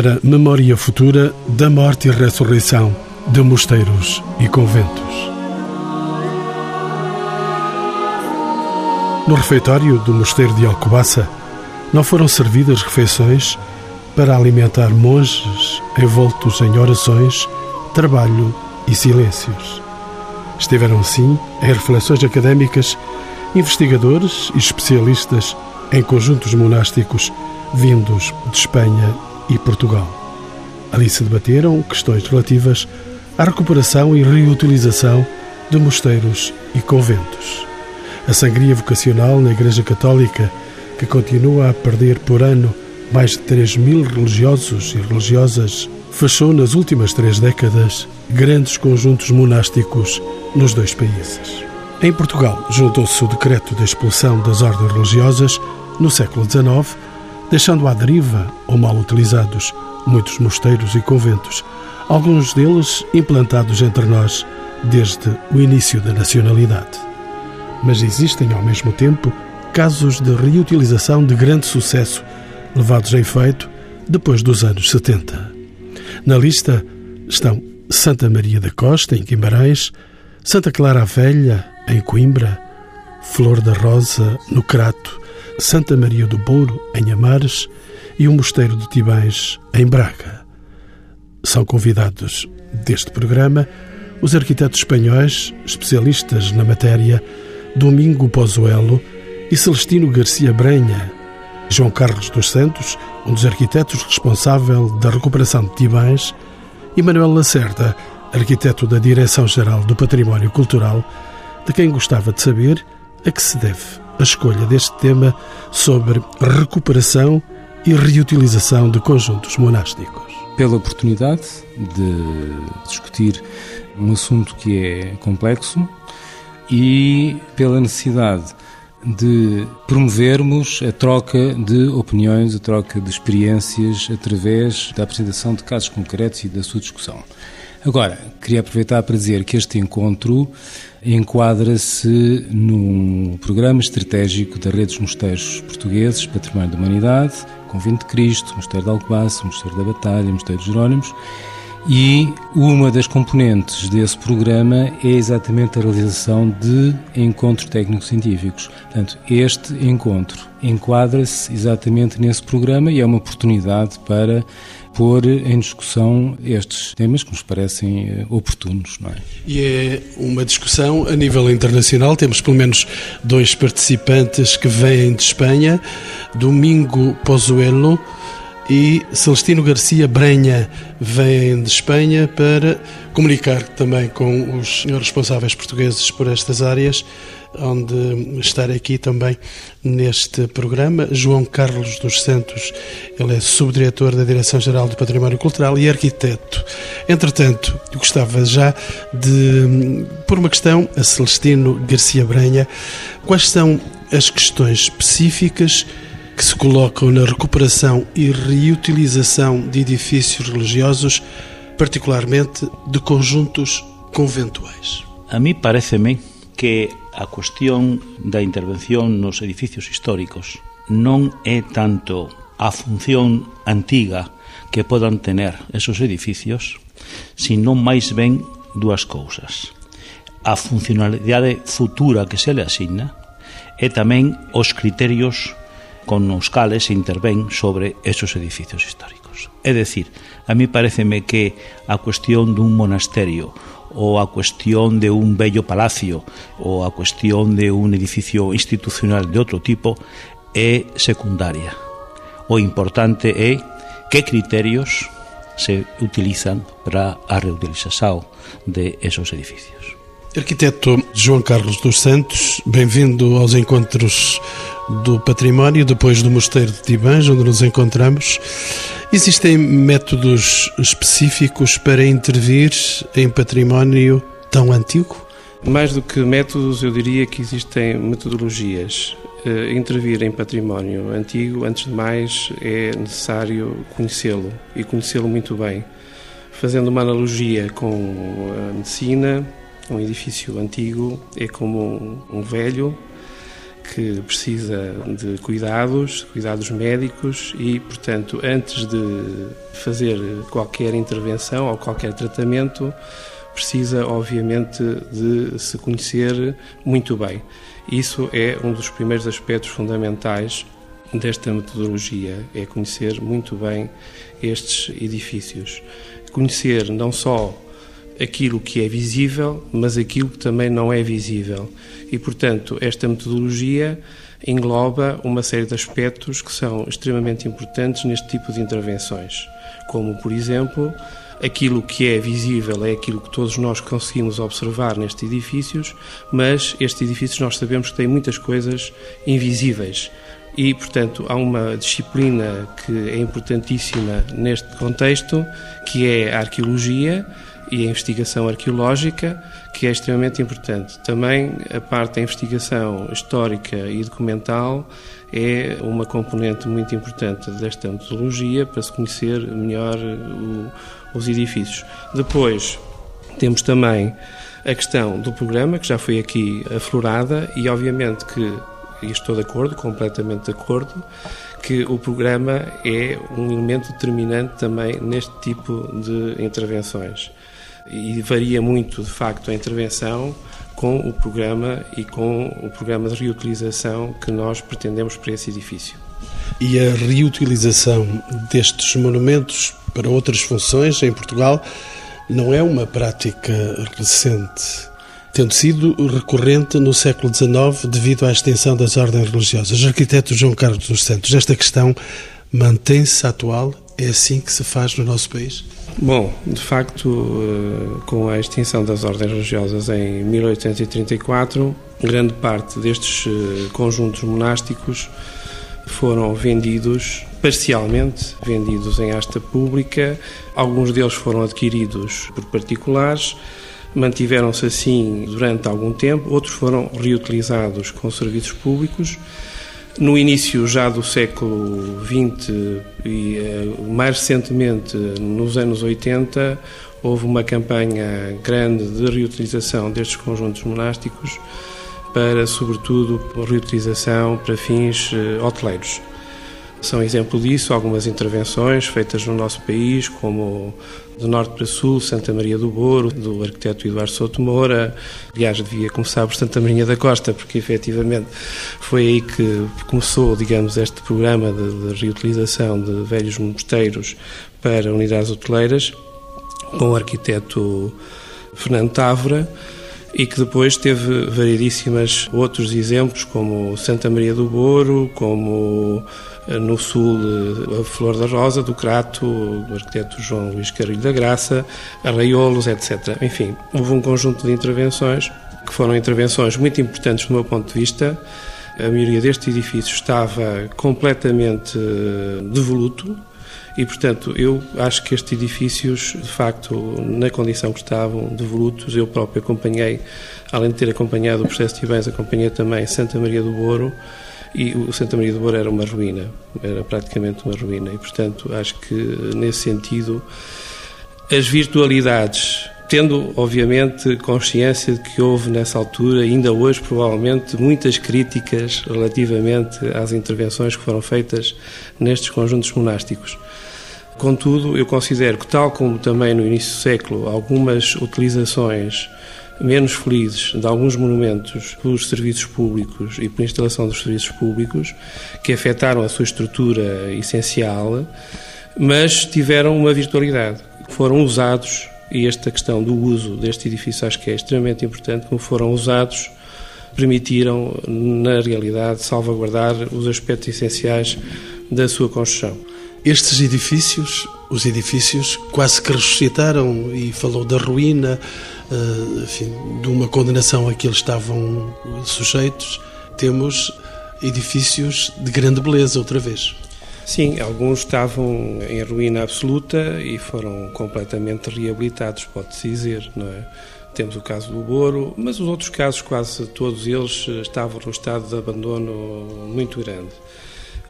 para memória futura da morte e ressurreição de mosteiros e conventos. No refeitório do mosteiro de Alcobaça não foram servidas refeições para alimentar monges envoltos em orações, trabalho e silêncios. Estiveram, sim, em reflexões académicas, investigadores e especialistas em conjuntos monásticos vindos de Espanha e Portugal. Ali se debateram questões relativas à recuperação e reutilização de mosteiros e conventos a sangria vocacional na Igreja Católica, que continua a perder por ano mais de 3 mil religiosos e religiosas, fechou nas últimas três décadas grandes conjuntos monásticos nos dois países. Em Portugal, juntou-se o decreto de expulsão das ordens religiosas no século XIX, deixando à deriva ou mal utilizados muitos mosteiros e conventos, alguns deles implantados entre nós desde o início da nacionalidade mas existem ao mesmo tempo casos de reutilização de grande sucesso, levados a efeito depois dos anos 70. Na lista estão Santa Maria da Costa, em Guimarães, Santa Clara a Velha, em Coimbra, Flor da Rosa, no Crato, Santa Maria do Bouro, em Amares e o Mosteiro de Tibães, em Braga. São convidados deste programa os arquitetos espanhóis, especialistas na matéria, Domingo Pozuelo e Celestino Garcia Brenha. João Carlos dos Santos, um dos arquitetos responsável da recuperação de Tibães, e Manuel Lacerda, arquiteto da Direção-Geral do Património Cultural, de quem gostava de saber a que se deve a escolha deste tema sobre recuperação e reutilização de conjuntos monásticos. Pela oportunidade de discutir um assunto que é complexo, e pela necessidade de promovermos a troca de opiniões, a troca de experiências através da apresentação de casos concretos e da sua discussão. Agora, queria aproveitar para dizer que este encontro enquadra-se num programa estratégico da Rede dos Mosteiros Portugueses, Património da Humanidade, Convento de Cristo, Mosteiro de Alcobaça, Mosteiro da Batalha, Mosteiro de Jerónimos, e uma das componentes desse programa é exatamente a realização de encontros técnico-científicos. Portanto, este encontro enquadra-se exatamente nesse programa e é uma oportunidade para pôr em discussão estes temas que nos parecem eh, oportunos. É? E é uma discussão a nível internacional. Temos pelo menos dois participantes que vêm de Espanha. Domingo Pozuelo e Celestino Garcia Brenha vem de Espanha para comunicar também com os responsáveis portugueses por estas áreas, onde estar aqui também neste programa. João Carlos dos Santos, ele é subdiretor da Direção-Geral do Património Cultural e arquiteto. Entretanto, gostava já de por uma questão a Celestino Garcia Brenha, quais são as questões específicas que se colocam na recuperação e reutilização de edifícios religiosos, particularmente de conjuntos conventuais. A mí pareceme que a cuestión da intervención nos edificios históricos non é tanto a función antiga que podan tener esos edificios, sino máis ben dúas cousas. A funcionalidade futura que se le asigna e tamén os criterios con os cales se intervén sobre esos edificios históricos. É dicir, a mí pareceme que a cuestión dun monasterio ou a cuestión de un bello palacio ou a cuestión de un edificio institucional de outro tipo é secundaria. O importante é que criterios se utilizan para a reutilización de esos edificios. Arquiteto João Carlos dos Santos, bem-vindo aos encontros do património, depois do Mosteiro de Tibãs, onde nos encontramos. Existem métodos específicos para intervir em património tão antigo? Mais do que métodos, eu diria que existem metodologias. Uh, intervir em património antigo, antes de mais, é necessário conhecê-lo e conhecê-lo muito bem. Fazendo uma analogia com a medicina, um edifício antigo é como um, um velho que precisa de cuidados, cuidados médicos e, portanto, antes de fazer qualquer intervenção ou qualquer tratamento, precisa, obviamente, de se conhecer muito bem. Isso é um dos primeiros aspectos fundamentais desta metodologia, é conhecer muito bem estes edifícios. Conhecer não só aquilo que é visível, mas aquilo que também não é visível. E, portanto, esta metodologia engloba uma série de aspectos que são extremamente importantes neste tipo de intervenções, como, por exemplo, aquilo que é visível é aquilo que todos nós conseguimos observar nestes edifícios, mas estes edifícios nós sabemos que têm muitas coisas invisíveis. E, portanto, há uma disciplina que é importantíssima neste contexto, que é a arqueologia, e a investigação arqueológica, que é extremamente importante. Também a parte da investigação histórica e documental é uma componente muito importante desta metodologia para se conhecer melhor o, os edifícios. Depois, temos também a questão do programa, que já foi aqui aflorada, e obviamente que, e estou de acordo, completamente de acordo, que o programa é um elemento determinante também neste tipo de intervenções e varia muito, de facto, a intervenção com o programa e com o programa de reutilização que nós pretendemos para esse edifício. E a reutilização destes monumentos para outras funções em Portugal não é uma prática recente, tendo sido recorrente no século XIX devido à extensão das ordens religiosas. Arquiteto João Carlos dos Santos, esta questão mantém-se atual? É assim que se faz no nosso país? Bom, de facto, eh, com a extinção das ordens religiosas em 1834, grande parte destes eh, conjuntos monásticos foram vendidos parcialmente, vendidos em asta pública. Alguns deles foram adquiridos por particulares, mantiveram-se assim durante algum tempo, outros foram reutilizados com serviços públicos no início já do século XX e eh, mais recentemente nos anos 80 houve uma campanha grande de reutilização destes conjuntos monásticos para, sobretudo, reutilização para fins eh, hoteleiros. São exemplo disso algumas intervenções feitas no nosso país, como de norte para sul, Santa Maria do Boro, do arquiteto Eduardo Souto Moura. Aliás, devia começar por Santa Maria da Costa, porque efetivamente foi aí que começou, digamos, este programa de, de reutilização de velhos mosteiros para unidades hoteleiras, com o arquiteto Fernando Távora e que depois teve variedíssimas outros exemplos, como Santa Maria do Boro, como no sul a Flor da Rosa, do Crato, do arquiteto João Luís Carrilho da Graça, Arraiolos, etc. Enfim, houve um conjunto de intervenções que foram intervenções muito importantes do meu ponto de vista. A maioria destes edifícios estava completamente eh, devoluto e, portanto, eu acho que estes edifícios, de facto, na condição que estavam, devolutos, eu próprio acompanhei, além de ter acompanhado o processo de bens, acompanhei também Santa Maria do Boro, e o Santa Maria do Boro era uma ruína, era praticamente uma ruína e, portanto, acho que nesse sentido as virtualidades, tendo obviamente consciência de que houve nessa altura, ainda hoje provavelmente, muitas críticas relativamente às intervenções que foram feitas nestes conjuntos monásticos. Contudo, eu considero que, tal como também no início do século, algumas utilizações menos felizes de alguns monumentos pelos serviços públicos e pela instalação dos serviços públicos, que afetaram a sua estrutura essencial, mas tiveram uma virtualidade. Foram usados, e esta questão do uso deste edifício acho que é extremamente importante, como foram usados, permitiram, na realidade, salvaguardar os aspectos essenciais da sua construção. Estes edifícios, os edifícios quase que ressuscitaram e falou da ruína, enfim, de uma condenação a que eles estavam sujeitos. Temos edifícios de grande beleza outra vez. Sim, alguns estavam em ruína absoluta e foram completamente reabilitados, pode-se dizer, não é? Temos o caso do Boro, mas os outros casos, quase todos eles, estavam num estado de abandono muito grande.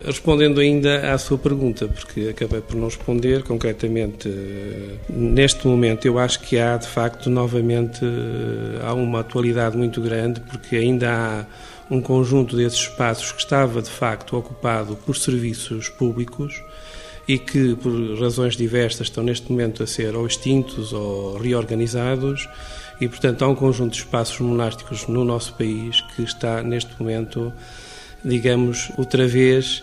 Respondendo ainda à sua pergunta, porque acabei por não responder concretamente, neste momento eu acho que há de facto novamente há uma atualidade muito grande, porque ainda há um conjunto desses espaços que estava de facto ocupado por serviços públicos e que, por razões diversas, estão neste momento a ser ou extintos ou reorganizados. E, portanto, há um conjunto de espaços monásticos no nosso país que está, neste momento, digamos, outra vez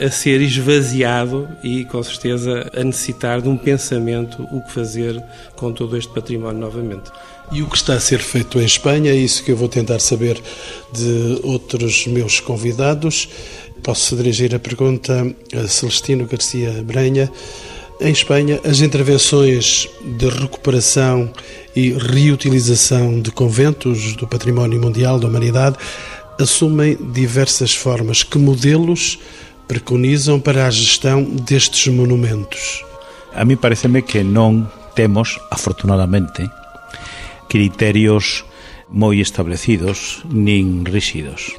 a ser esvaziado e, com certeza, a necessitar de um pensamento o que fazer com todo este património novamente. E o que está a ser feito em Espanha, é isso que eu vou tentar saber de outros meus convidados. Posso dirigir a pergunta a Celestino Garcia Brenha. Em Espanha, as intervenções de recuperação e reutilização de conventos do património mundial da humanidade assumem diversas formas. Que modelos preconizam para a gestão destes monumentos? A mí pareceme que non temos, afortunadamente, criterios moi establecidos nin rígidos.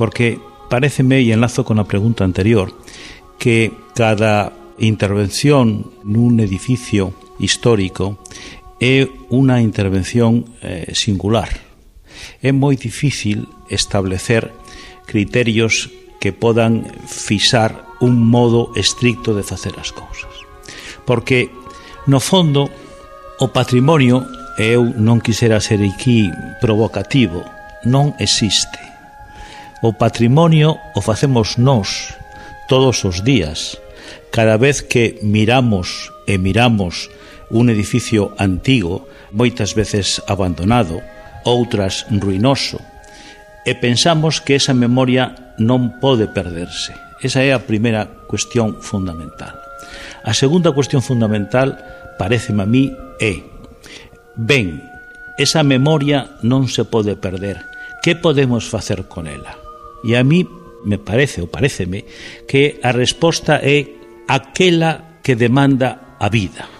Porque pareceme, e enlazo con a pregunta anterior, que cada intervención nun edificio histórico é unha intervención eh, singular. é moi difícil establecer criterios que podan fixar un modo estricto de facer as cousas. Porque, no fondo, o patrimonio, e eu non quisera ser aquí provocativo, non existe. O patrimonio o facemos nós todos os días. Cada vez que miramos e miramos un edificio antigo, moitas veces abandonado, outras ruinoso, e pensamos que esa memoria non pode perderse. Esa é a primeira cuestión fundamental. A segunda cuestión fundamental, pareceme a mí, é Ben, esa memoria non se pode perder. Que podemos facer con ela? E a mí me parece, ou pareceme, que a resposta é aquela que demanda a vida.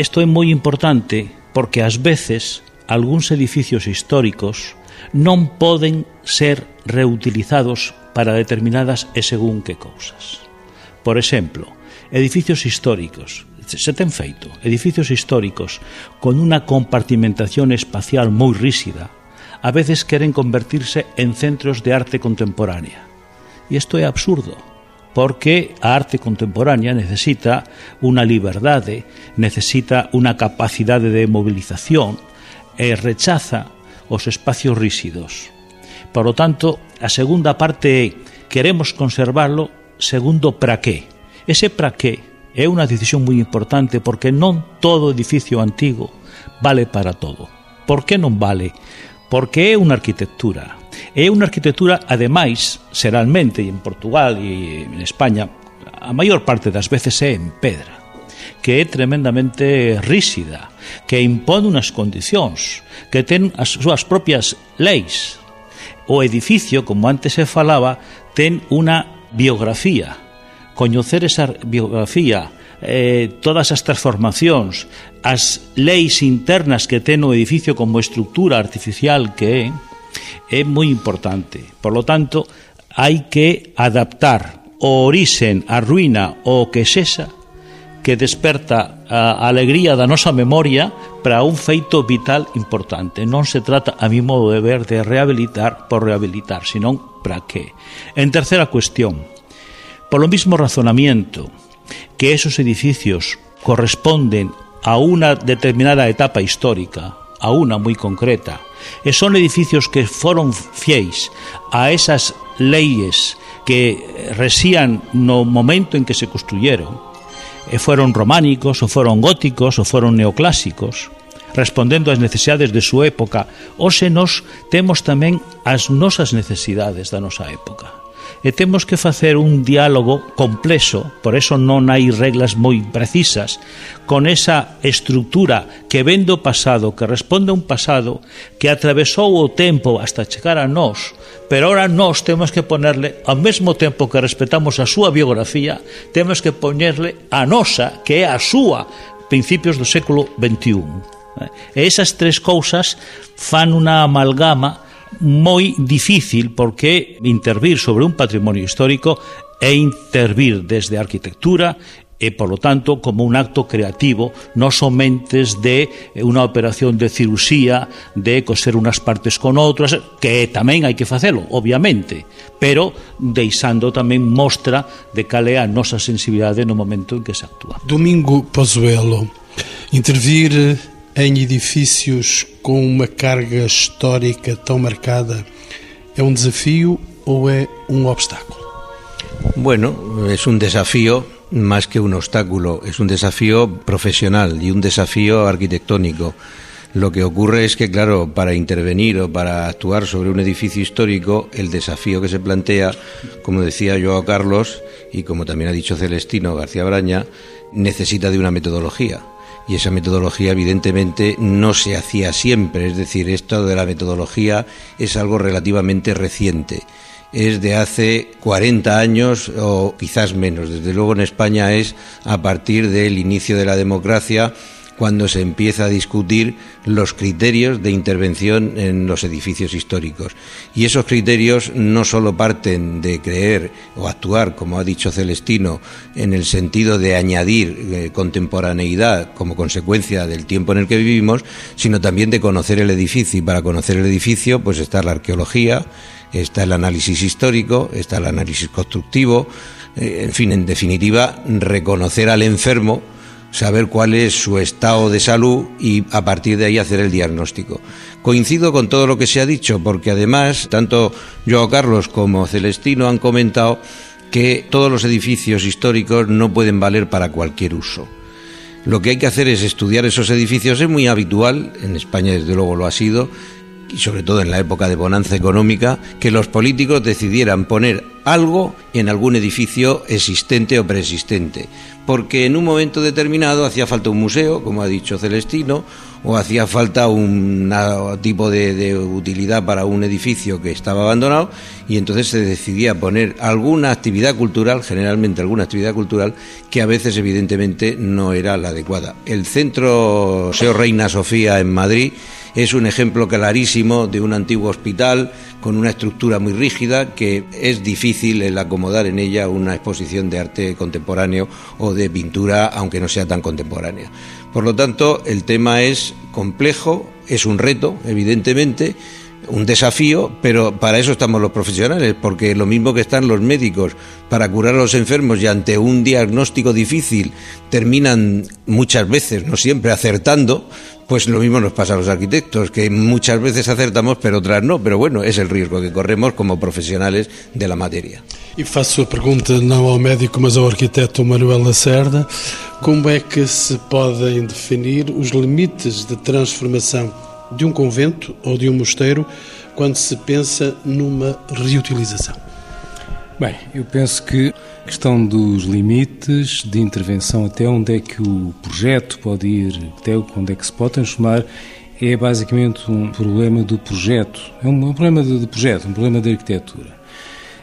Isto é moi importante porque ás veces algúns edificios históricos non poden ser reutilizados para determinadas e según que cousas. Por exemplo, edificios históricos, se ten feito, edificios históricos con unha compartimentación espacial moi ríxida, a veces queren convertirse en centros de arte contemporánea. E isto é absurdo, porque a arte contemporánea necesita unha liberdade, necesita unha capacidade de movilización, e rechaza os espacios rígidos. Por lo tanto, a segunda parte é queremos conservarlo segundo para qué. Ese para qué é unha decisión moi importante porque non todo edificio antigo vale para todo. Por que non vale? Porque é unha arquitectura. É unha arquitectura, ademais, seralmente en Portugal e en España, a maior parte das veces é en pedra, que é tremendamente rígida que impón unhas condicións, que ten as súas propias leis. O edificio, como antes se falaba, ten unha biografía. Coñecer esa biografía, eh, todas as transformacións, as leis internas que ten o edificio como estructura artificial que é, é moi importante. Por lo tanto, hai que adaptar o orixen, a ruína ou o que sexa que desperta a alegría da nosa memoria para un feito vital importante. Non se trata, a mi modo de ver, de rehabilitar por rehabilitar, senón para qué. En terceira cuestión, polo mismo razonamiento que esos edificios corresponden a una determinada etapa histórica, a una muy concreta, e son edificios que foron fieis a esas leyes que resían no momento en que se construyeron, e foron románicos ou foron góticos ou foron neoclásicos respondendo ás necesidades de súa época, hoxe nos temos tamén as nosas necesidades da nosa época e temos que facer un diálogo complexo, por eso non hai reglas moi precisas, con esa estructura que ven do pasado, que responde a un pasado que atravesou o tempo hasta chegar a nós, pero ahora nós temos que ponerle, ao mesmo tempo que respetamos a súa biografía, temos que ponerle a nosa, que é a súa, principios do século XXI. E esas tres cousas fan unha amalgama moi difícil porque intervir sobre un patrimonio histórico é intervir desde a arquitectura e, por lo tanto, como un acto creativo, non somente de eh, unha operación de cirusía, de coser unas partes con outras, que tamén hai que facelo, obviamente, pero deixando tamén mostra de cal é a nosa sensibilidade no momento en que se actúa. Domingo Pozuelo, intervir em edifícios com uma carga histórica tão marcada é um desafio ou é um obstáculo? Bueno, es un desafío más que un obstáculo, es un desafío profesional y un desafío arquitectónico. Lo que ocurre es que, claro, para intervenir o para actuar sobre un edificio histórico, el desafío que se plantea, como decía Joao Carlos y como también ha dicho Celestino García Braña, necesita de una metodología. Y esa metodología, evidentemente, no se hacía siempre. Es decir, esto de la metodología es algo relativamente reciente es de hace 40 años o quizás menos. Desde luego en España es a partir del inicio de la democracia cuando se empieza a discutir los criterios de intervención en los edificios históricos. Y esos criterios no solo parten de creer o actuar, como ha dicho Celestino, en el sentido de añadir eh, contemporaneidad como consecuencia del tiempo en el que vivimos, sino también de conocer el edificio. Y para conocer el edificio, pues está la arqueología, está el análisis histórico, está el análisis constructivo, eh, en fin, en definitiva, reconocer al enfermo, saber cuál es su estado de salud y a partir de ahí hacer el diagnóstico. Coincido con todo lo que se ha dicho, porque además, tanto yo, Carlos como Celestino han comentado que todos los edificios históricos no pueden valer para cualquier uso. Lo que hay que hacer es estudiar esos edificios, es muy habitual, en España desde luego lo ha sido, y sobre todo en la época de bonanza económica, que los políticos decidieran poner algo en algún edificio existente o preexistente, porque en un momento determinado hacía falta un museo, como ha dicho Celestino, o hacía falta un tipo de, de, utilidad para un edificio que estaba abandonado y entonces se decidía poner alguna actividad cultural, generalmente alguna actividad cultural, que a veces evidentemente no era la adecuada. El centro Seo Reina Sofía en Madrid es un ejemplo clarísimo de un antiguo hospital con una estructura muy rígida que es difícil el acomodar en ella una exposición de arte contemporáneo o de pintura, aunque no sea tan contemporánea. Por lo tanto, el tema es complejo, es un reto, evidentemente, un desafío, pero para eso estamos los profesionales, porque lo mismo que están los médicos para curar a los enfermos y ante un diagnóstico difícil terminan muchas veces, no siempre, acertando, pues lo mismo nos pasa a los arquitectos, que muchas veces acertamos, pero otras no. Pero bueno, es el riesgo que corremos como profesionales de la materia. E faço a pergunta não ao médico, mas ao arquiteto Manuel Lacerda: como é que se podem definir os limites de transformação de um convento ou de um mosteiro quando se pensa numa reutilização? Bem, eu penso que questão dos limites de intervenção, até onde é que o projeto pode ir, até onde é que se pode transformar, é basicamente um problema do projeto. É um, problema de, de, projeto, um problema de arquitetura.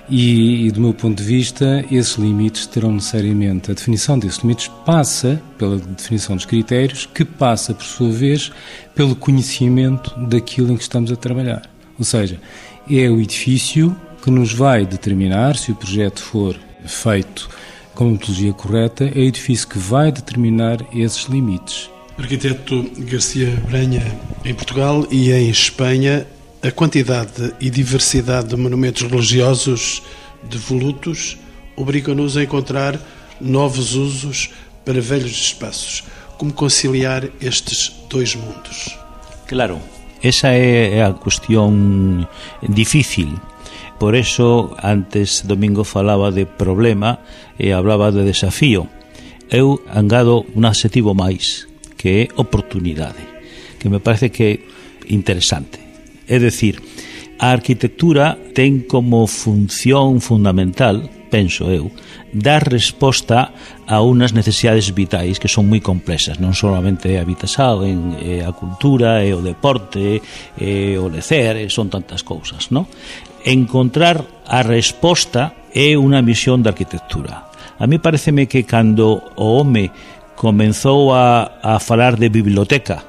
E, e, do meu ponto de vista, esses limites terão necessariamente. A definição desses limites passa pela definição dos critérios, que passa, por sua vez, pelo conhecimento daquilo em que estamos a trabalhar. Ou seja, é o edifício que nos vai determinar, se o projeto for feito com a metodologia correta, é o edifício que vai determinar esses limites. Arquiteto Garcia Branha, em Portugal e em Espanha, a quantidade e diversidade de monumentos religiosos devolutos obrigam-nos a encontrar novos usos para velhos espaços. Como conciliar estes dois mundos? Claro, esa é a cuestión difícil Por eso, antes Domingo falaba de problema e hablaba de desafío. Eu angado un adxetivo máis, que é oportunidade, que me parece que interesante. É decir, a arquitectura ten como función fundamental, penso eu, dar resposta a unas necesidades vitais que son moi complexas, non solamente a vitasao, en, eh, a cultura, e o deporte, e o lecer, son tantas cousas, non? encontrar a resposta é unha misión da arquitectura. A mí pareceme que cando o home comenzou a, a falar de biblioteca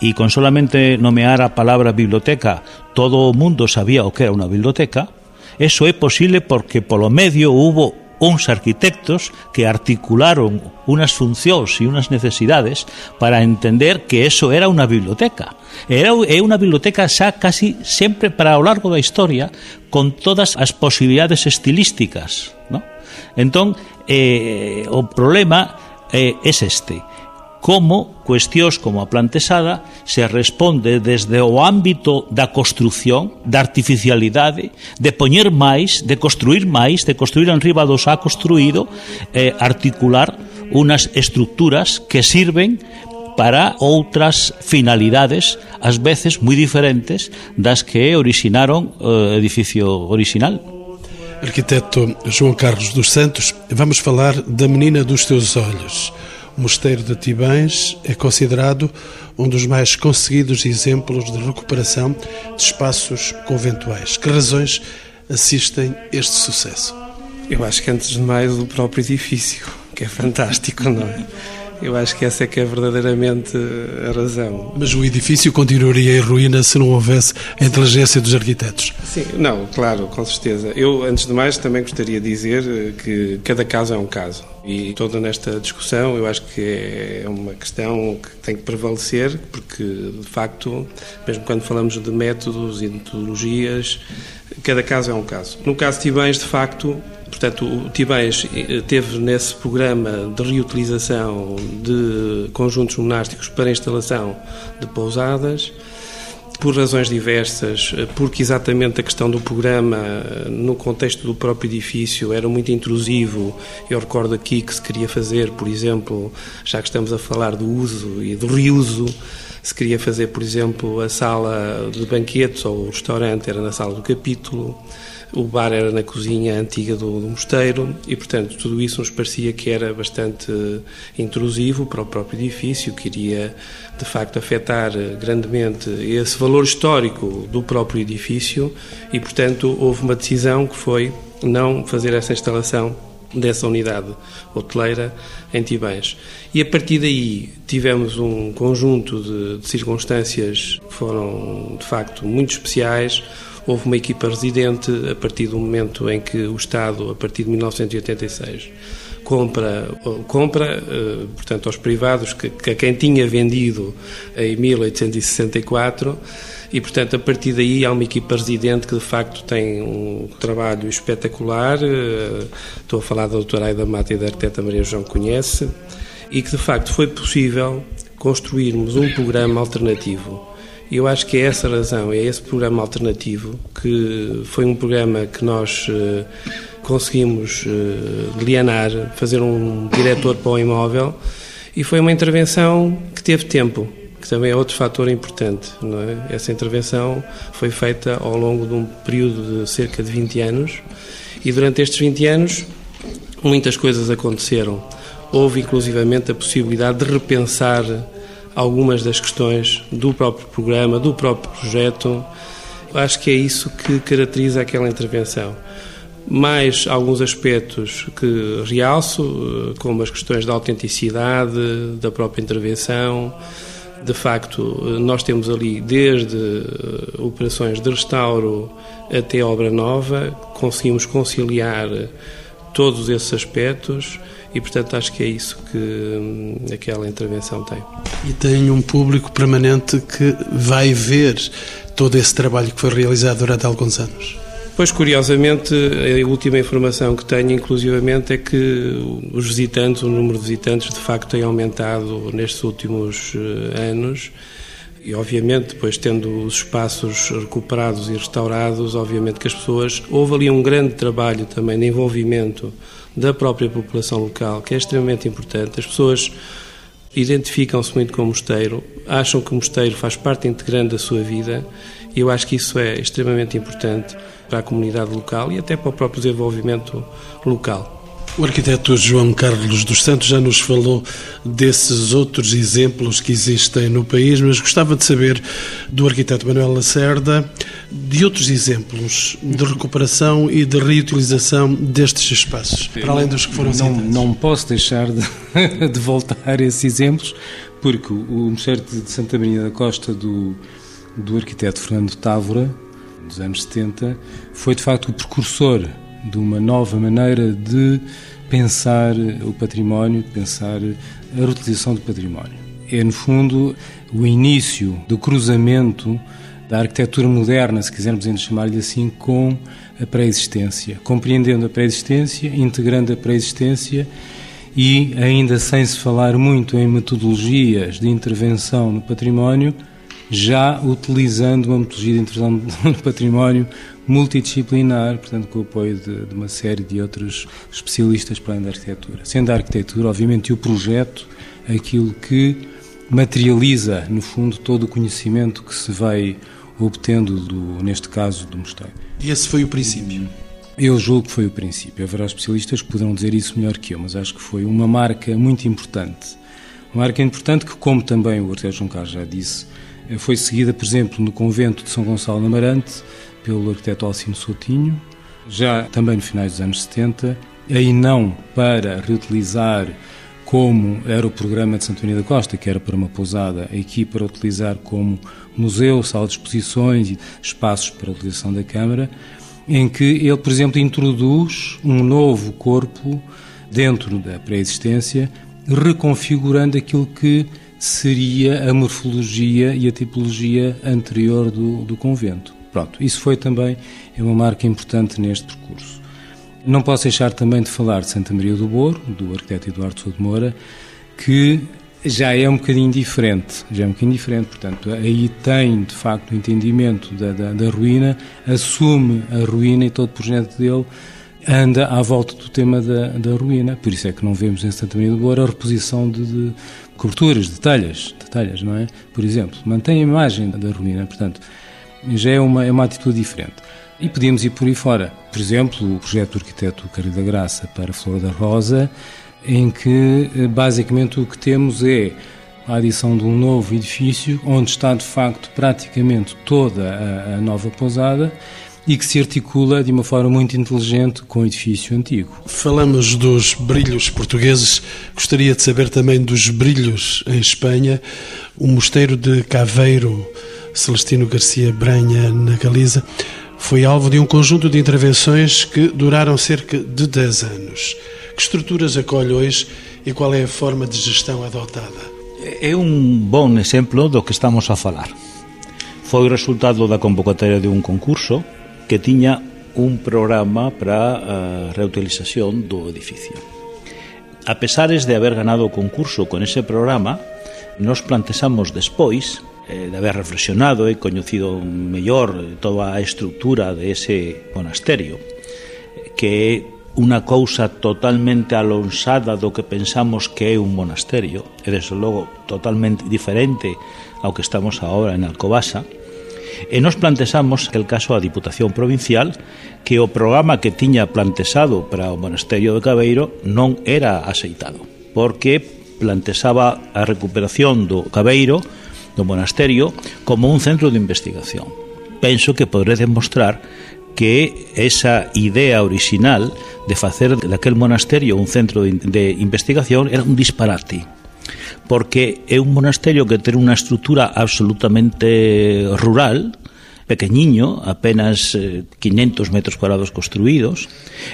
e con solamente nomear a palabra biblioteca todo o mundo sabía o que era unha biblioteca, eso é posible porque polo medio hubo uns arquitectos que articularon unas funcións e unas necesidades para entender que eso era unha biblioteca. Era é unha biblioteca xa casi sempre para o largo da historia con todas as posibilidades estilísticas, no? Entón, eh, o problema eh, es este como cuestións como a plantesada se responde desde o ámbito da construción, da artificialidade, de poñer máis, de construir máis, de construir enriba dos ha construído, eh, articular unas estructuras que sirven para outras finalidades, ás veces moi diferentes das que originaron o eh, edificio original. Arquiteto João Carlos dos Santos, vamos falar da Menina dos Teus Olhos O Mosteiro de Tibães é considerado um dos mais conseguidos exemplos de recuperação de espaços conventuais. Que razões assistem este sucesso? Eu acho que antes de mais o próprio edifício, que é fantástico, não é? Eu acho que essa é que é verdadeiramente a razão. Mas o edifício continuaria em ruína se não houvesse a inteligência dos arquitetos? Sim, não, claro, com certeza. Eu, antes de mais, também gostaria de dizer que cada caso é um caso. E toda nesta discussão, eu acho que é uma questão que tem que prevalecer, porque, de facto, mesmo quando falamos de métodos e de metodologias, cada caso é um caso. No caso de Tibães, de facto, Portanto, o Tibães eh, teve nesse programa de reutilização de conjuntos monásticos para instalação de pousadas, por razões diversas, eh, porque exatamente a questão do programa, eh, no contexto do próprio edifício, era muito intrusivo. Eu recordo aqui que se queria fazer, por exemplo, já que estamos a falar do uso e do reuso, se queria fazer, por exemplo, a sala de banquetes ou o restaurante era na sala do capítulo o bar era na cozinha antiga do, do mosteiro e, portanto, tudo isso nos parecia que era bastante intrusivo para o próprio edifício, que iria, de facto, afetar grandemente esse valor histórico do próprio edifício e, portanto, houve uma decisão que foi não fazer essa instalação dessa unidade hoteleira em Tibães. E a partir daí tivemos um conjunto de, de circunstâncias que foram de facto muito especiais houve uma equipa residente a partir do momento em que o Estado, a partir de 1986, compra, compra eh, portanto, aos privados, que, que quem tinha vendido em 1864, e, portanto, a partir daí há uma equipa residente que, de facto, tem um trabalho espetacular. Eh, estou a falar da doutora Aida Mata e da arquiteta Maria João conhece, e que, de facto, foi possível construirmos um programa alternativo eu acho que é essa razão, é esse programa alternativo, que foi um programa que nós uh, conseguimos uh, lianar, fazer um diretor para o imóvel, e foi uma intervenção que teve tempo, que também é outro fator importante. Não é? Essa intervenção foi feita ao longo de um período de cerca de 20 anos, e durante estes 20 anos muitas coisas aconteceram. Houve inclusivamente a possibilidade de repensar algumas das questões do próprio programa, do próprio projeto. Acho que é isso que caracteriza aquela intervenção. Mais alguns aspectos que realço, eh, como as questões da autenticidade, da própria intervenção. De facto, eh, nós temos ali desde eh, operações de restauro até obra nova, conseguimos conciliar todos esses aspectos e, portanto, acho que é isso que hum, aquela intervenção tem. E tem um público permanente que vai ver todo esse trabalho que foi realizado durante alguns anos. Pois, curiosamente, a última informação que tenho, inclusivamente, é que os visitantes, o número de visitantes, de facto, tem aumentado nestes últimos eh, anos. E, obviamente, depois tendo os espaços recuperados e restaurados, obviamente que as pessoas. Houve ali um grande trabalho também de envolvimento da própria população local, que é extremamente importante. As pessoas identificam-se muito com o mosteiro, acham que o mosteiro faz parte integrante da sua vida e eu acho que isso é extremamente importante para a comunidade local e até para o próprio desenvolvimento local. O arquiteto João Carlos dos Santos já nos falou desses outros exemplos que existem no país, mas gostava de saber do arquiteto Manuel Lacerda de outros exemplos de recuperação e de reutilização destes espaços, para além dos que foram não, citados. Não posso deixar de, de voltar a esses exemplos, porque o Mosteiro de Santa Maria da Costa do, do arquiteto Fernando Távora, dos anos 70, foi de facto o precursor de uma nova maneira de pensar o património, de pensar a utilização do património. É, no fundo, o início do cruzamento da arquitetura moderna, se quisermos ainda chamar-lhe assim, com a pré-existência, compreendendo a pré-existência, integrando a pré-existência e ainda sem se falar muito em metodologias de intervenção no património, já utilizando uma metodologia de intervenção no património multidisciplinar, portanto, com o apoio de, de, uma série de outros especialistas para além da arquitetura. Sendo a arquitetura, obviamente, o projeto aquilo que materializa, no fundo, todo o conhecimento que se vai obtendo, do, neste caso, do mosteiro. E esse foi o princípio? Eu julgo que foi o princípio. Haverá especialistas que poderão dizer isso melhor que eu, mas acho que foi uma marca muito importante. Uma marca importante que, como também o arquiteto João Carlos já disse, foi seguida, por exemplo, no convento de São Gonçalo de Amarante, pelo arquiteto Alcino Soutinho, já também no finais dos anos 70, aí não para reutilizar como era o programa de Santo António da Costa, que era para uma pousada, aqui para utilizar como museu, sala de exposições e espaços para a utilização da Câmara, em que ele, por exemplo, introduz um novo corpo dentro da pré-existência, reconfigurando aquilo que seria a morfologia e a tipologia anterior do, do convento. Pronto, isso foi também uma marca importante neste percurso. Não posso deixar também de falar de Santa Maria do Boro, do arquiteto Eduardo Souto Moura, que já é um bocadinho diferente, já é um bocadinho diferente, portanto, aí tem de facto o entendimento da, da, da ruína, assume a ruína e todo o projeto dele anda à volta do tema da, da ruína, por isso é que não vemos em Santa Maria do Boro a reposição de, de coberturas, de telhas, de telhas, não é? Por exemplo, mantém a imagem da ruína, portanto, já é uma, é uma atitude diferente. E podíamos ir por aí fora. Por exemplo, o projeto do arquiteto Carlos da Graça para a Flor da Rosa, em que eh, basicamente o que temos é a adição de um novo edifício, onde está de facto praticamente toda a, a nova pousada e que se articula de uma forma muito inteligente com o edifício antigo. Falamos dos brilhos portugueses, gostaria de saber também dos brilhos em Espanha. O mosteiro de Caveiro, Celestino Garcia Branha, na Galiza, foi alvo de um conjunto de intervenções que duraram cerca de 10 anos. Que estruturas acolhe hoje e qual é a forma de gestão adotada? É um bom exemplo do que estamos a falar. Foi resultado da convocatoria de um concurso que tiña un programa para a reutilización do edificio. A de haber ganado o concurso con ese programa, nos plantexamos despois Eh, de haber reflexionado e coñecido mellor eh, toda a estructura de ese monasterio que é unha cousa totalmente alonsada do que pensamos que é un monasterio e desde logo totalmente diferente ao que estamos agora en Alcobasa. E nos plantexamos el caso a Diputación Provincial que o programa que tiña plantexado para o monasterio de Cabeiro non era aceitado porque plantexaba a recuperación do Cabeiro monasterio como un centro de investigación. Penso que podré demostrar que esa idea original de facer daquel monasterio un centro de, de investigación era un disparate porque é un monasterio que ten unha estrutura absolutamente rural pequeñiño, apenas eh, 500 metros cuadrados construídos,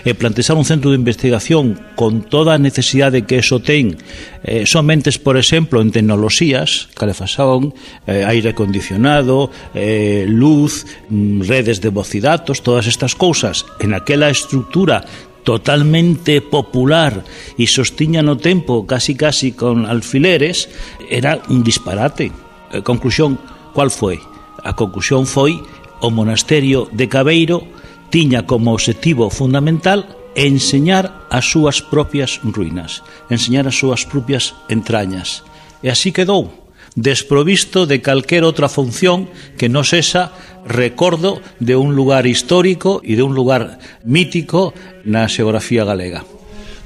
e plantexar un centro de investigación con toda a necesidade que eso ten, eh, somentes, por exemplo, en tecnoloxías, calefasón, eh, aire acondicionado, eh, luz, mm, redes de voz e datos, todas estas cousas, en aquela estructura totalmente popular e sostiña no tempo casi casi con alfileres, era un disparate. Eh, conclusión, cual foi? A conclusión foi o monasterio de Cabeiro tiña como obxectivo fundamental enseñar as súas propias ruínas, enseñar as súas propias entrañas. E así quedou, desprovisto de calquer outra función que non sexa recordo de un lugar histórico e de un lugar mítico na xeografía galega.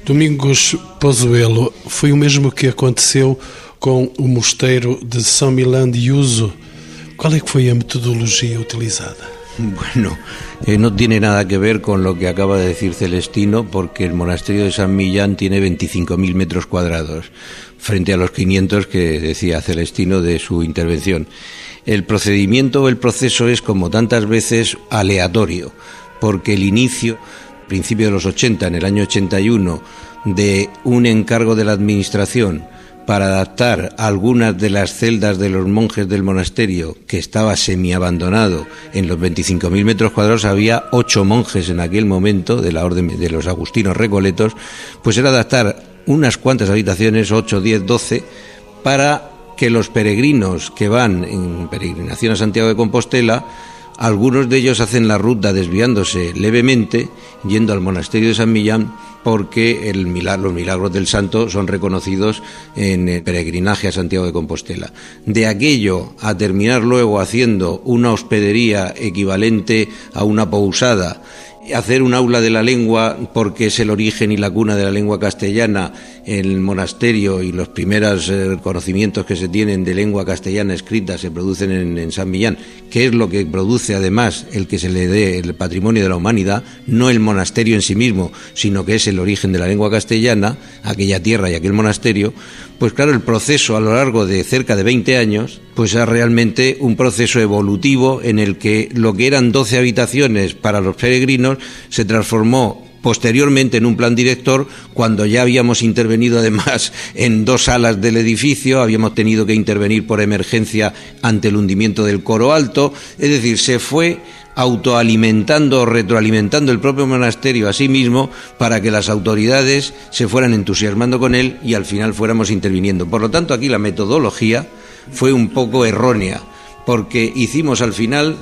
Domingos Pozuelo, foi o mesmo que aconteceu com o mosteiro de São Milão de Uso, ¿Cuál fue la metodología utilizada? Bueno, eh, no tiene nada que ver con lo que acaba de decir Celestino, porque el monasterio de San Millán tiene 25.000 metros cuadrados, frente a los 500 que decía Celestino de su intervención. El procedimiento o el proceso es, como tantas veces, aleatorio, porque el inicio principio de los 80, en el año 81, de un encargo de la Administración para adaptar algunas de las celdas de los monjes del monasterio, que estaba semiabandonado. En los 25.000 metros cuadrados, había ocho monjes en aquel momento de la orden de los agustinos recoletos, pues era adaptar unas cuantas habitaciones, 8, 10, 12, para que los peregrinos que van en peregrinación a Santiago de Compostela, algunos de ellos hacen la ruta desviándose levemente, yendo al monasterio de San Millán, porque el los milagros del santo son reconocidos en el peregrinaje a Santiago de Compostela. De aquello a terminar luego haciendo una hospedería equivalente a una pousada hacer un aula de la lengua porque es el origen y la cuna de la lengua castellana. En el monasterio y los primeros eh, conocimientos que se tienen de lengua castellana escrita se producen en, San Millán, que es lo que produce además el que se le dé el patrimonio de la humanidad, no el monasterio en sí mismo, sino que es el origen de la lengua castellana, aquella tierra y aquel monasterio, pues claro, el proceso a lo largo de cerca de 20 años, pues es realmente un proceso evolutivo en el que lo que eran 12 habitaciones para los peregrinos se transformó posteriormente en un plan director, cuando ya habíamos intervenido además en dos salas del edificio, habíamos tenido que intervenir por emergencia ante el hundimiento del coro alto, es decir, se fue autoalimentando o retroalimentando el propio monasterio a sí mismo para que las autoridades se fueran entusiasmando con él y al final fuéramos interviniendo. Por lo tanto, aquí la metodología fue un poco errónea, porque hicimos al final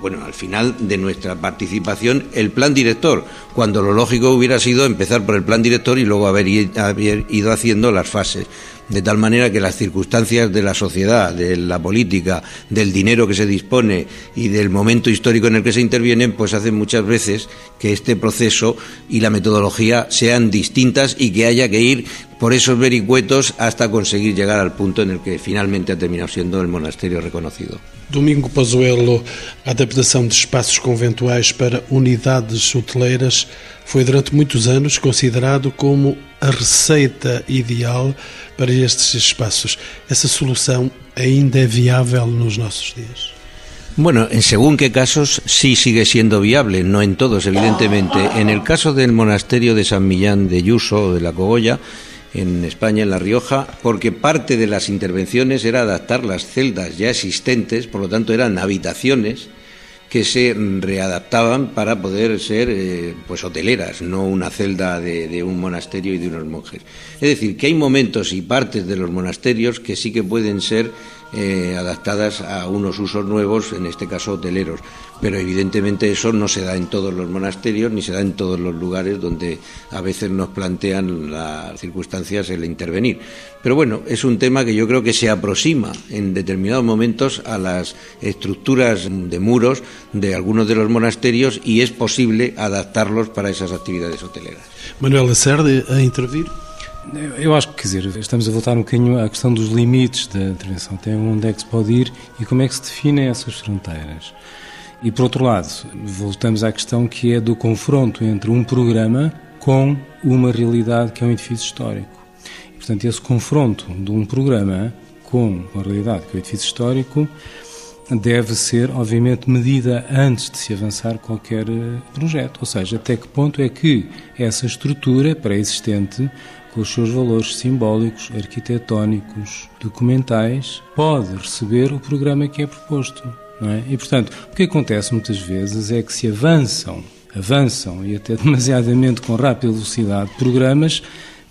bueno, al final de nuestra participación el plan director, cuando lo lógico hubiera sido empezar por el plan director y luego haber ido haciendo las fases de tal manera que las circunstancias de la sociedad, de la política, del dinero que se dispone y del momento histórico en el que se intervienen, pues hacen muchas veces que este proceso y la metodología sean distintas y que haya que ir por esos vericuetos hasta conseguir llegar al punto en el que finalmente ha terminado siendo el monasterio reconocido. Domingo Pazuello, a adaptação de espaços conventuais para unidades hoteleiras foi durante muitos anos considerado como a receita ideal para estes espaços. Essa solução ainda é viável nos nossos dias? Bueno, en según qué casos sí sigue siendo viable, no en todos, evidentemente. En el caso del monasterio de San Millán de Yuso, de la Cogolla, en España, en La Rioja, porque parte de las intervenciones era adaptar las celdas ya existentes, por lo tanto eran habitaciones que se readaptaban para poder ser eh, pues hoteleras, no una celda de, de, un monasterio y de unos monjes. Es decir, que hay momentos y partes de los monasterios que sí que pueden ser eh, adaptadas a unos usos nuevos, en este caso hoteleros. Pero evidentemente eso no se da en todos los monasterios ni se da en todos los lugares donde a veces nos plantean las circunstancias el intervenir. Pero bueno, es un tema que yo creo que se aproxima en determinados momentos a las estructuras de muros de algunos de los monasterios y es posible adaptarlos para esas actividades hoteleras. Manuel Lacerda, a intervir. Eu acho que, quer dizer, estamos a voltar um bocadinho à questão dos limites da intervenção, até onde é que se pode ir e como é que se definem essas fronteiras. E, por outro lado, voltamos à questão que é do confronto entre um programa com uma realidade que é um edifício histórico. E, portanto, esse confronto de um programa com uma realidade que é um edifício histórico deve ser, obviamente, medida antes de se avançar qualquer eh, projeto. Ou seja, até que ponto é que essa estrutura pré-existente os seus valores simbólicos, arquitetónicos, documentais, pode receber o programa que é proposto. É? E, portanto, o que acontece muitas vezes é que se avançam, avançam e até demasiadamente com rápida velocidade programas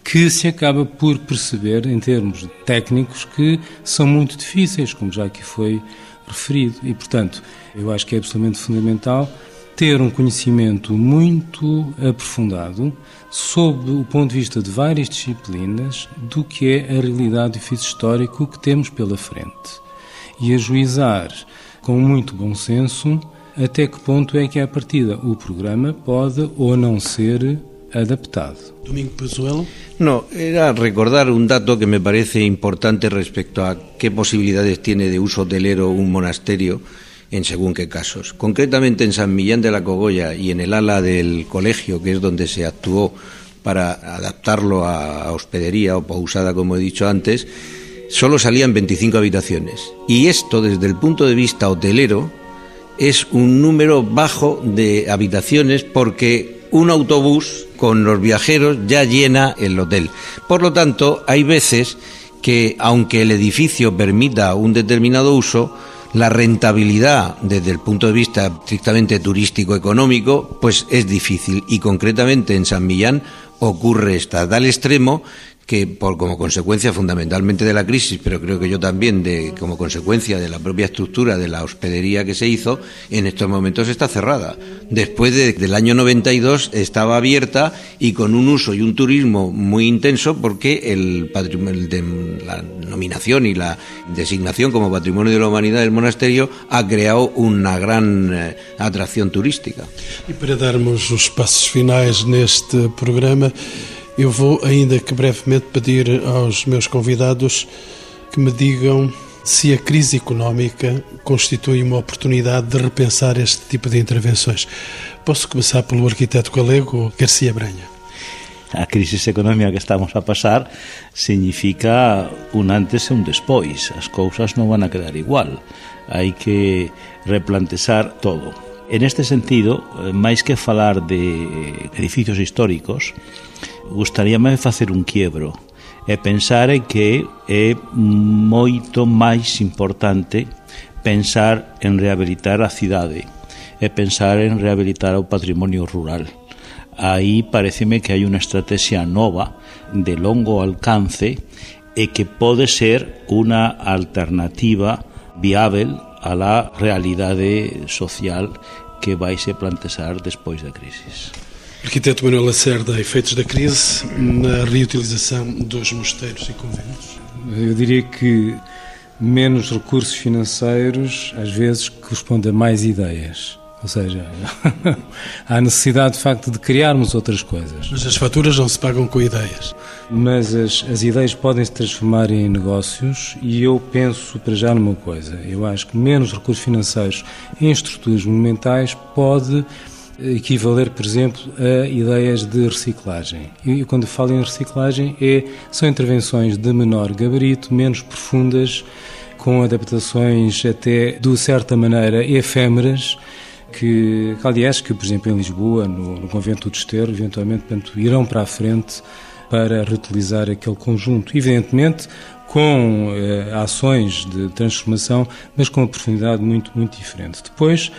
que se acaba por perceber, em termos técnicos, que são muito difíceis, como já aqui foi referido. E, portanto, eu acho que é absolutamente fundamental ter um conhecimento muito aprofundado sob o ponto de vista de várias disciplinas do que é a realidade do edifício histórico que temos pela frente e ajuizar com muito bom senso até que ponto é que, à partida, o programa pode ou não ser adaptado. Domingo Pazuelo. No, era recordar un dato que me parece importante respecto a qué posibilidades tiene de uso hotelero un monasterio en según qué casos. Concretamente en San Millán de la Cogolla y en el ala del colegio, que es donde se actuó para adaptarlo a hospedería o pausada, como he dicho antes, solo salían 25 habitaciones. Y esto, desde el punto de vista hotelero, es un número bajo de habitaciones porque un autobús con los viajeros ya llena el hotel. Por lo tanto, hay veces que, aunque el edificio permita un determinado uso, la rentabilidad desde el punto de vista estrictamente turístico-económico, pues es difícil. Y concretamente en San Millán ocurre hasta tal extremo que por como consecuencia fundamentalmente de la crisis, pero creo que yo también de como consecuencia de la propia estructura de la hospedería que se hizo, en estos momentos está cerrada. Después del año 92 estaba abierta y con un uso y un turismo muy intenso porque el patrimonio de la nominación y la designación como patrimonio de la humanidad del monasterio ha creado una gran eh, atracción turística. Y para darmos los pasos finales este programa, Eu vou, ainda que brevemente, pedir aos meus convidados que me digam se a crise económica constitui uma oportunidade de repensar este tipo de intervenções. Posso começar pelo arquiteto galego Garcia Branha. A crise económica que estamos a pasar significa un antes e un despois. As cousas non van a quedar igual. Hai que replantexar todo. En este sentido, eh, máis que falar de edificios históricos, gustaríame facer un quiebro e pensar que é moito máis importante pensar en rehabilitar a cidade e pensar en rehabilitar o patrimonio rural. Aí pareceme que hai unha estrategia nova de longo alcance e que pode ser unha alternativa viável a la realidade social que vai se plantexar despois da crisis. Arquiteto Manuel Lacerda, efeitos da crise na reutilização dos mosteiros e conventos? Eu diria que menos recursos financeiros às vezes corresponde a mais ideias. Ou seja, há necessidade de facto de criarmos outras coisas. Mas as faturas não se pagam com ideias. Mas as, as ideias podem se transformar em negócios e eu penso para já numa coisa. Eu acho que menos recursos financeiros em estruturas monumentais pode equivaler, por exemplo, a ideias de reciclagem. E quando falo em reciclagem, é, são intervenções de menor gabarito, menos profundas, com adaptações até, de certa maneira, efêmeras, que, aliás, que, por exemplo, em Lisboa, no, no Convento do Desterro, eventualmente, portanto, irão para a frente para reutilizar aquele conjunto. Evidentemente, com eh, ações de transformação, mas com uma profundidade muito, muito diferente. Depois,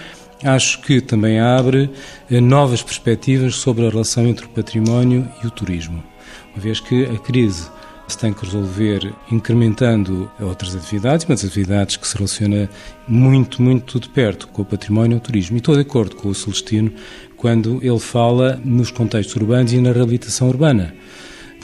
acho que também abre eh, novas perspectivas sobre a relação entre o património e o turismo, uma vez que a crise se tem que resolver incrementando outras atividades, mas atividades que se relacionam muito, muito de perto com o património e o turismo. E estou de acordo com o Celestino quando ele fala nos contextos urbanos e na reabilitação urbana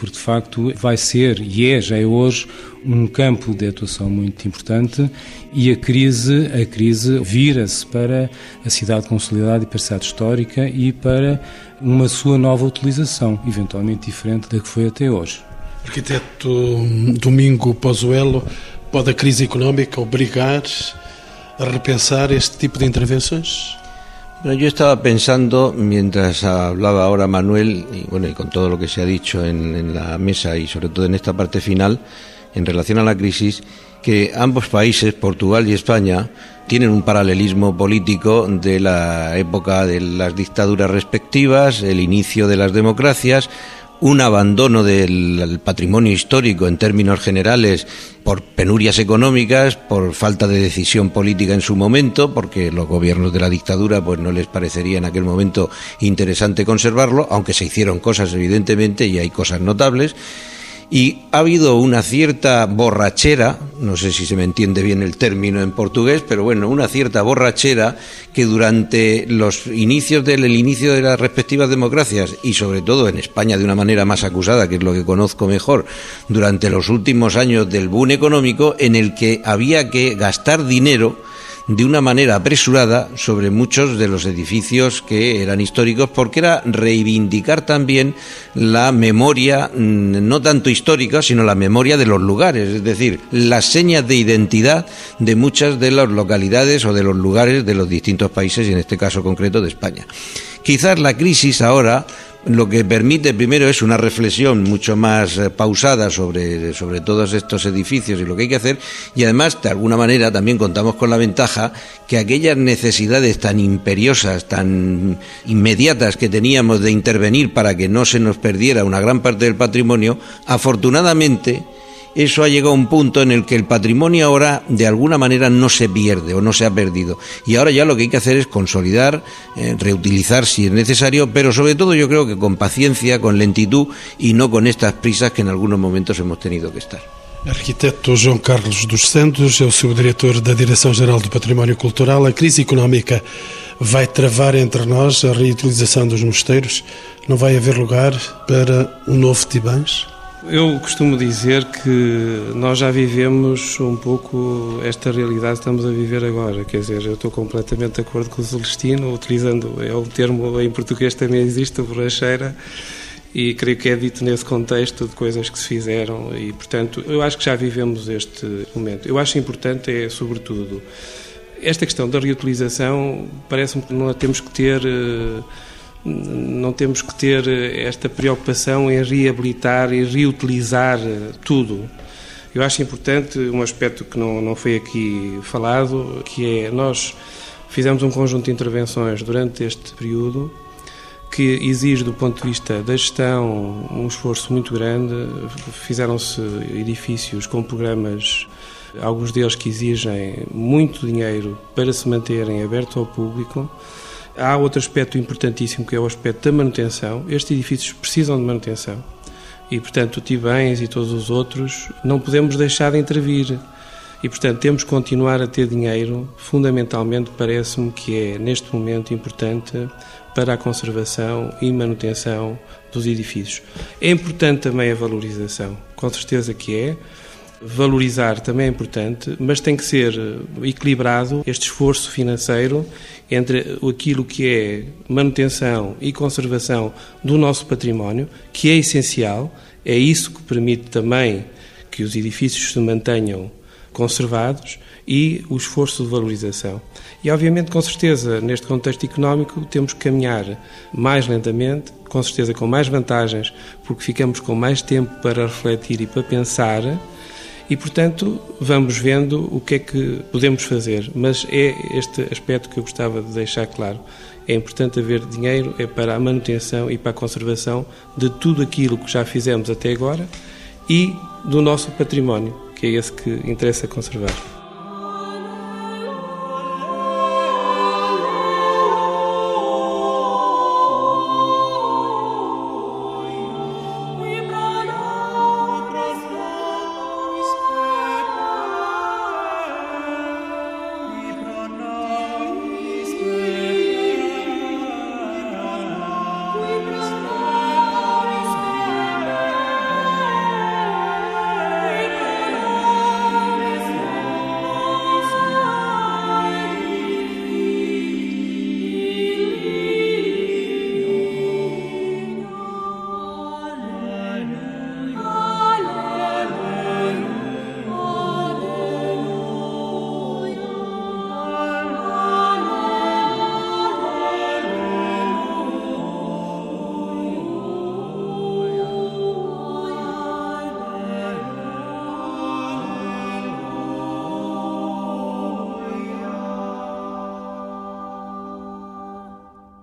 porque de facto vai ser, e é, já é hoje, um campo de atuação muito importante e a crise, a crise vira-se para a cidade consolidada e para a cidade histórica e para uma sua nova utilização, eventualmente diferente da que foi até hoje. Arquiteto Domingo Pozuelo, pode a crise económica obrigar a repensar este tipo de intervenções? Yo estaba pensando, mientras hablaba ahora Manuel, y bueno, y con todo lo que se ha dicho en, en, la mesa y sobre todo en esta parte final, en relación a la crisis, que ambos países, Portugal y España, tienen un paralelismo político de la época de las dictaduras respectivas, el inicio de las democracias, un abandono del patrimonio histórico en términos generales por penurias económicas, por falta de decisión política en su momento, porque los gobiernos de la dictadura pues no les parecería en aquel momento interesante conservarlo, aunque se hicieron cosas evidentemente y hay cosas notables y ha habido una cierta borrachera, no sé si se me entiende bien el término en portugués, pero bueno, una cierta borrachera que durante los inicios del inicio de las respectivas democracias y sobre todo en España de una manera más acusada, que es lo que conozco mejor, durante los últimos años del boom económico en el que había que gastar dinero de una manera apresurada sobre muchos de los edificios que eran históricos, porque era reivindicar también la memoria, mm, no tanto histórica, sino la memoria de los lugares, es decir, las señas de identidad de muchas de las localidades o de los lugares de los distintos países, y en este caso concreto de España. Quizás la crisis ahora lo que permite primero es una reflexión mucho más eh, pausada sobre, sobre todos estos edificios y lo que hay que hacer y además de alguna manera también contamos con la ventaja que aquellas necesidades tan imperiosas, tan inmediatas que teníamos de intervenir para que no se nos perdiera una gran parte del patrimonio, afortunadamente eso ha llegado a un punto en el que el patrimonio ahora de alguna manera no se pierde o no se ha perdido. Y ahora ya lo que hay que hacer es consolidar, eh, reutilizar si es necesario, pero sobre todo yo creo que con paciencia, con lentitud y no con estas prisas que en algunos momentos hemos tenido que estar. Arquiteto João Carlos dos Santos é o seu diretor da Direção-Geral do Património Cultural. A crise económica vai travar entre nós a reutilização dos mosteiros? Não vai haver lugar para um novo Tibães? Eu costumo dizer que nós já vivemos um pouco esta realidade que estamos a viver agora. Quer dizer, eu estou completamente de acordo com o Celestino, utilizando, é um termo em português também existe, borracheira, e creio que é dito nesse contexto de coisas que se fizeram e, portanto, eu acho que já vivemos este momento. Eu acho importante é, sobretudo, esta questão da reutilização, parece-me que não a temos que ter eh, não temos que ter esta preocupação em reabilitar e reutilizar tudo. Eu acho importante um aspecto que não, não foi aqui falado, que é nós fizemos um conjunto de intervenções durante este período que exige do ponto de vista da gestão um esforço muito grande. Fizeram-se edifícios com programas, alguns deles que exigem muito dinheiro para se manterem abertos ao público Há outro aspecto importantíssimo que é o aspecto da manutenção. Estes edifícios precisam de manutenção e, portanto, o Tibães e todos os outros não podemos deixar de intervir. E, portanto, temos que continuar a ter dinheiro, fundamentalmente, parece-me que é, neste momento, importante para a conservação e manutenção dos edifícios. É importante também a valorização, com certeza que é. Valorizar também é importante, mas tem que ser equilibrado este esforço financeiro entre aquilo que é manutenção e conservação do nosso património, que é essencial, é isso que permite também que os edifícios se mantenham conservados e o esforço de valorização. E, obviamente, com certeza, neste contexto económico, temos que caminhar mais lentamente, com certeza com mais vantagens, porque ficamos com mais tempo para refletir e para pensar e, portanto, vamos vendo o que é que podemos fazer. Mas é este aspecto que eu gostava de deixar claro. É importante haver dinheiro é para a manutenção e para a conservação de tudo aquilo que já fizemos até agora e do nosso património, que é esse que interessa conservar.